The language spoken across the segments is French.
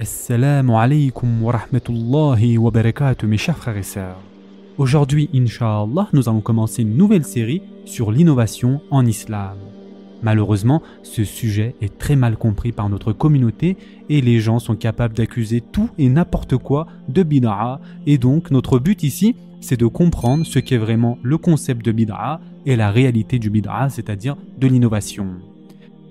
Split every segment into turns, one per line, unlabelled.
Assalamu alaikum wa rahmatullahi wa barakatuh mes chers frères et sœurs. Aujourd'hui, Inch'Allah, nous allons commencer une nouvelle série sur l'innovation en islam. Malheureusement, ce sujet est très mal compris par notre communauté et les gens sont capables d'accuser tout et n'importe quoi de bid'a et donc notre but ici, c'est de comprendre ce qu'est vraiment le concept de bid'a et la réalité du bid'a, c'est-à-dire de l'innovation.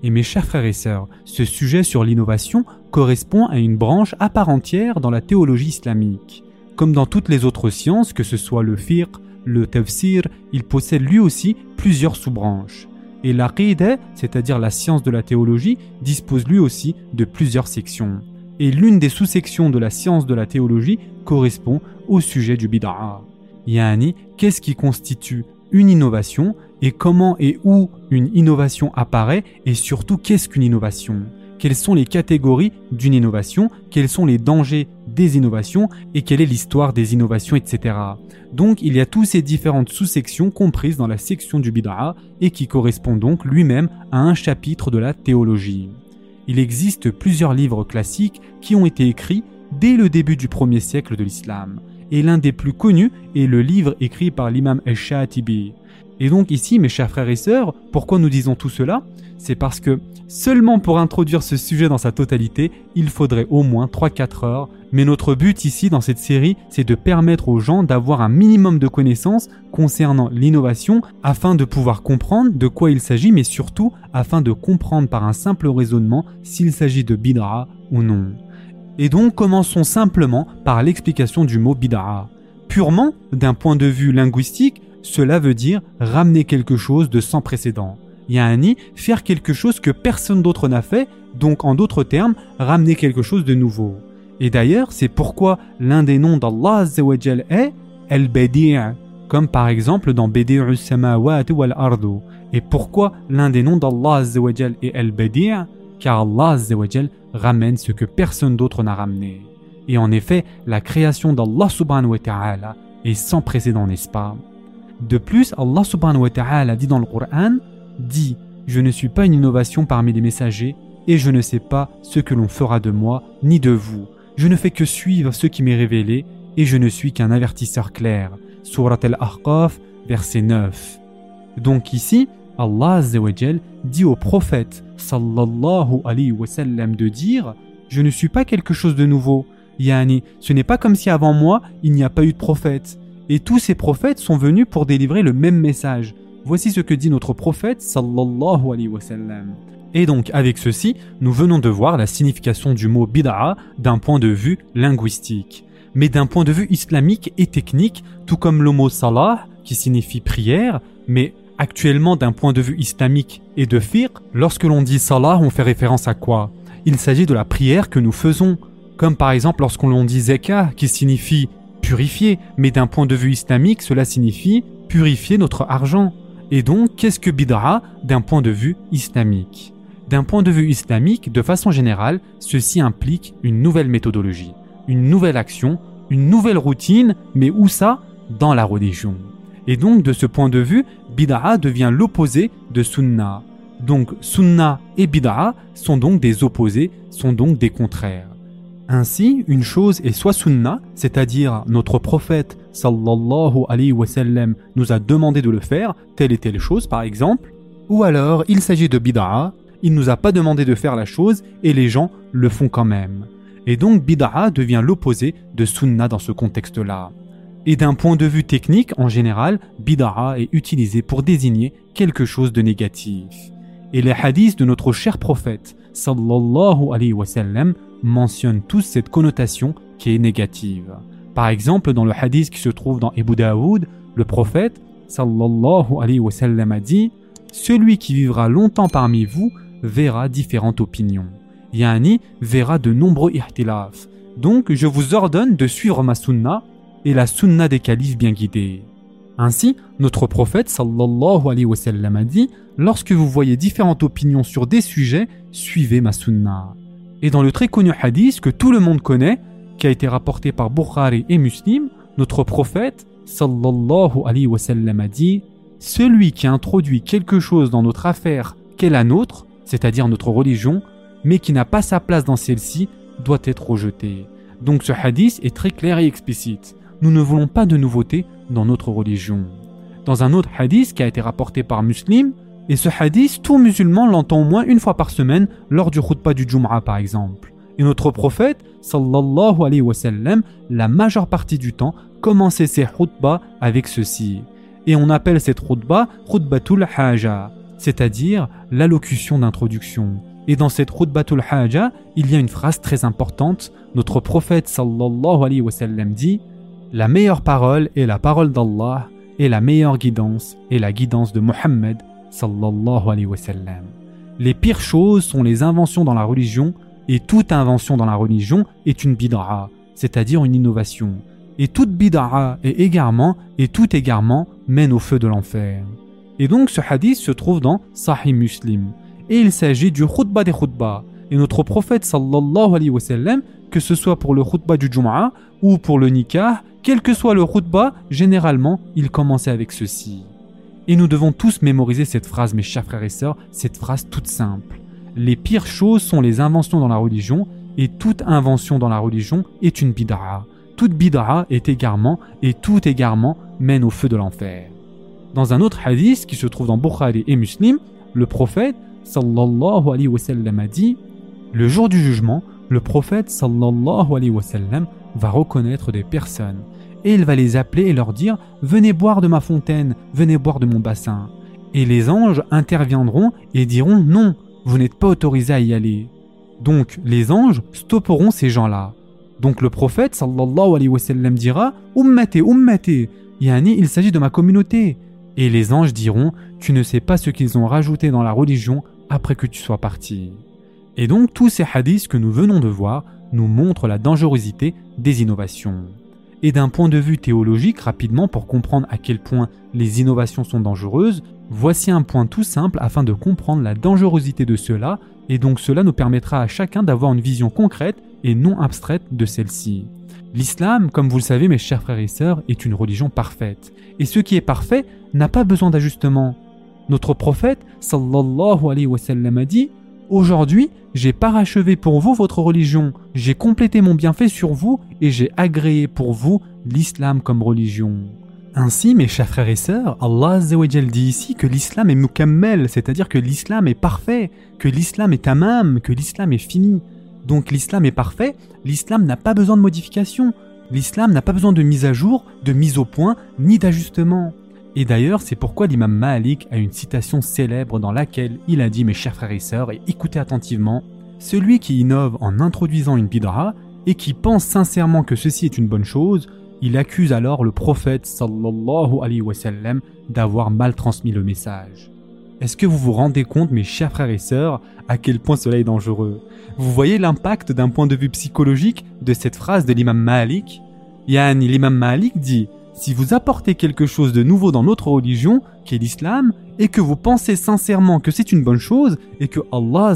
Et mes chers frères et sœurs, ce sujet sur l'innovation correspond à une branche à part entière dans la théologie islamique. Comme dans toutes les autres sciences, que ce soit le fiqh, le tafsir, il possède lui aussi plusieurs sous-branches. Et l'aqidah, c'est-à-dire la science de la théologie, dispose lui aussi de plusieurs sections. Et l'une des sous-sections de la science de la théologie correspond au sujet du bid'a. Yani, qu'est-ce qui constitue une innovation et comment et où une innovation apparaît et surtout qu'est-ce qu'une innovation? Quelles sont les catégories d'une innovation? Quels sont les dangers des innovations? Et quelle est l'histoire des innovations, etc. Donc il y a toutes ces différentes sous-sections comprises dans la section du bid'a et qui correspondent donc lui-même à un chapitre de la théologie. Il existe plusieurs livres classiques qui ont été écrits dès le début du premier siècle de l'islam et l'un des plus connus est le livre écrit par l'imam al-Shatibi. Et donc ici, mes chers frères et sœurs, pourquoi nous disons tout cela? C'est parce que seulement pour introduire ce sujet dans sa totalité, il faudrait au moins 3-4 heures. Mais notre but ici dans cette série, c'est de permettre aux gens d'avoir un minimum de connaissances concernant l'innovation afin de pouvoir comprendre de quoi il s'agit, mais surtout afin de comprendre par un simple raisonnement s'il s'agit de bid'a ou non. Et donc commençons simplement par l'explication du mot bid'a. Purement, d'un point de vue linguistique, cela veut dire ramener quelque chose de sans précédent. Yani, faire quelque chose que personne d'autre n'a fait, donc en d'autres termes, ramener quelque chose de nouveau. Et d'ailleurs, c'est pourquoi l'un des noms d'Allah est El-Badi' comme par exemple dans Badi'us samawat wal ardu. Et pourquoi l'un des noms d'Allah est El-Badi' car Allah ramène ce que personne d'autre n'a ramené. Et en effet, la création d'Allah subhanahu wa ta'ala est sans précédent, n'est-ce pas? De plus, Allah subhanahu wa ta'ala dit dans le Coran, dit Je ne suis pas une innovation parmi les messagers, et je ne sais pas ce que l'on fera de moi, ni de vous. Je ne fais que suivre ce qui m'est révélé, et je ne suis qu'un avertisseur clair. Surat al-Ahqaf, verset 9. Donc ici, Allah dit au prophète sallallahu alayhi wa sallam de dire Je ne suis pas quelque chose de nouveau. Yani, ce n'est pas comme si avant moi il n'y a pas eu de prophète. Et tous ces prophètes sont venus pour délivrer le même message. Voici ce que dit notre prophète sallallahu alayhi wa sallam. Et donc avec ceci, nous venons de voir la signification du mot bid'a d'un point de vue linguistique. Mais d'un point de vue islamique et technique, tout comme le mot salah, qui signifie prière, mais actuellement d'un point de vue islamique et de fiqh, lorsque l'on dit salah, on fait référence à quoi? Il s'agit de la prière que nous faisons. Comme par exemple lorsqu'on dit zeka, qui signifie purifier, mais d'un point de vue islamique, cela signifie purifier notre argent. Et donc, qu'est-ce que bid'a? D'un point de vue islamique D'un point de vue islamique, de façon générale, ceci implique une nouvelle méthodologie, une nouvelle action, une nouvelle routine, mais où ça? Dans la religion. Et donc, de ce point de vue, bid'a devient l'opposé de sunna. Donc, sunna et bid'a sont donc des opposés, sont donc des contraires. Ainsi, une chose est soit sunna, c'est-à-dire notre prophète sallallahu nous a demandé de le faire, telle et telle chose par exemple, ou alors il s'agit de bid'a, il nous a pas demandé de faire la chose et les gens le font quand même. Et donc bid'a devient l'opposé de sunna dans ce contexte-là. Et d'un point de vue technique, en général, bid'a est utilisé pour désigner quelque chose de négatif. Et les hadiths de notre cher prophète sallallahu alayhi wa sallam mentionnent tous cette connotation qui est négative. Par exemple, dans le hadith qui se trouve dans Ebu Daoud, le prophète sallallahu alayhi wa sallam a dit Celui qui vivra longtemps parmi vous verra différentes opinions. Yani verra de nombreux ihtilaf. Donc je vous ordonne de suivre ma sunna et la sunna des califes bien guidés. Ainsi, notre prophète a dit Lorsque vous voyez différentes opinions sur des sujets, suivez ma sunna. Et dans le très connu hadith que tout le monde connaît, qui a été rapporté par Bukhari et Muslim, notre prophète sallallahu alayhi wa sallam a dit Celui qui introduit quelque chose dans notre affaire qu'est la nôtre, c'est-à-dire notre religion, mais qui n'a pas sa place dans celle-ci, doit être rejeté. Donc ce hadith est très clair et explicite. Nous ne voulons pas de nouveautés dans notre religion. Dans un autre hadith qui a été rapporté par Muslim, et ce hadith, tout musulman l'entend au moins une fois par semaine lors du khutbah du Jum'ah par exemple. Et notre prophète, sallallahu alayhi wa sallam, la majeure partie du temps, commençait ses khutbahs avec ceci. Et on appelle cette khutbah khutbatul haja, c'est-à-dire l'allocution d'introduction. Et dans cette khutbatul haja, il y a une phrase très importante. Notre prophète sallallahu alayhi wa sallam dit La meilleure parole est la parole d'Allah et la meilleure guidance est la guidance de Mohammed sallallahu. Les pires choses sont les inventions dans la religion et toute invention dans la religion est une bid'a, c'est-à-dire une innovation. Et toute bid'a est égarement et tout égarement mène au feu de l'enfer. Et donc ce hadith se trouve dans Sahih Muslim. Et il s'agit du khutbah des khutbahs. Et notre prophète sallallahu alayhi wa sallam, que ce soit pour le khutbah du Jum'ah ou pour le nikah, quel que soit le khutbah, généralement, il commençait avec ceci. Et nous devons tous mémoriser cette phrase, mes chers frères et sœurs, cette phrase toute simple. Les pires choses sont les inventions dans la religion, et toute invention dans la religion est une bid'a. Toute bid'a est égarement, et tout égarement mène au feu de l'enfer. Dans un autre hadith qui se trouve dans Bukhari et Muslim, le prophète sallallahu alayhi wa sallam a dit Le jour du jugement, le prophète sallallahu wa va reconnaître des personnes et il va les appeler et leur dire Venez boire de ma fontaine, venez boire de mon bassin. Et les anges interviendront et diront Non, vous n'êtes pas autorisé à y aller. Donc les anges stopperont ces gens-là. Donc le prophète sallallahu alayhi wa dira Ummati, ummati, yani il s'agit de ma communauté. Et les anges diront Tu ne sais pas ce qu'ils ont rajouté dans la religion après que tu sois parti. Et donc tous ces hadiths que nous venons de voir nous montrent la dangerosité des innovations. Et d'un point de vue théologique, rapidement, pour comprendre à quel point les innovations sont dangereuses, voici un point tout simple afin de comprendre la dangerosité de cela, et donc cela nous permettra à chacun d'avoir une vision concrète et non abstraite de celle-ci. L'islam, comme vous le savez mes chers frères et sœurs, est une religion parfaite. Et ce qui est parfait n'a pas besoin d'ajustement. Notre prophète, sallallahu alayhi wa sallam, a dit Aujourd'hui, j'ai parachevé pour vous votre religion, j'ai complété mon bienfait sur vous et j'ai agréé pour vous l'islam comme religion. Ainsi, mes chers frères et sœurs, Allah dit ici que l'islam est mukammel, c'est-à-dire que l'islam est parfait, que l'islam est tamam, que l'islam est fini. Donc l'islam est parfait, l'islam n'a pas besoin de modification, l'islam n'a pas besoin de mise à jour, de mise au point, ni d'ajustement. Et d'ailleurs, c'est pourquoi l'imam Malik a une citation célèbre dans laquelle il a dit, mes chers frères et sœurs, écoutez attentivement, celui qui innove en introduisant une bidra et qui pense sincèrement que ceci est une bonne chose, il accuse alors le prophète sallallahu alayhi wa sallam d'avoir mal transmis le message. Est-ce que vous vous rendez compte, mes chers frères et sœurs, à quel point cela est dangereux? Vous voyez l'impact d'un point de vue psychologique de cette phrase de l'imam Malik? Yani, l'imam Malik dit si vous apportez quelque chose de nouveau dans notre religion, qui est l'islam, et que vous pensez sincèrement que c'est une bonne chose, et que Allah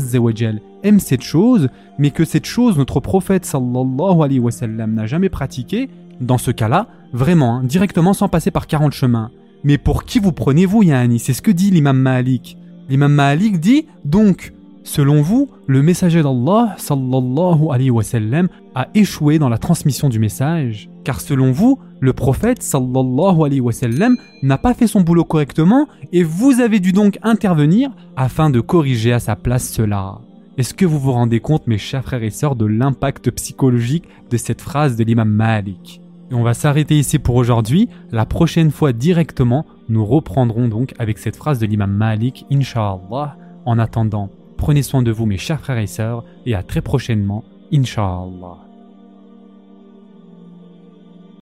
aime cette chose, mais que cette chose notre prophète sallallahu alayhi wa sallam n'a jamais pratiquée, dans ce cas-là, vraiment, hein, directement sans passer par 40 chemins. Mais pour qui vous prenez-vous, Yani C'est ce que dit l'imam Malik. L'imam Malik dit, donc, Selon vous, le messager d'Allah sallallahu alayhi wa sallam a échoué dans la transmission du message? Car selon vous, le prophète sallallahu alayhi wa sallam n'a pas fait son boulot correctement et vous avez dû donc intervenir afin de corriger à sa place cela. Est-ce que vous vous rendez compte mes chers frères et sœurs de l'impact psychologique de cette phrase de l'imam Malik? Et on va s'arrêter ici pour aujourd'hui. La prochaine fois directement, nous reprendrons donc avec cette phrase de l'imam Malik, Inch'Allah. En attendant, Prenez soin de vous mes chers frères et sœurs et à très prochainement, Inch'Allah.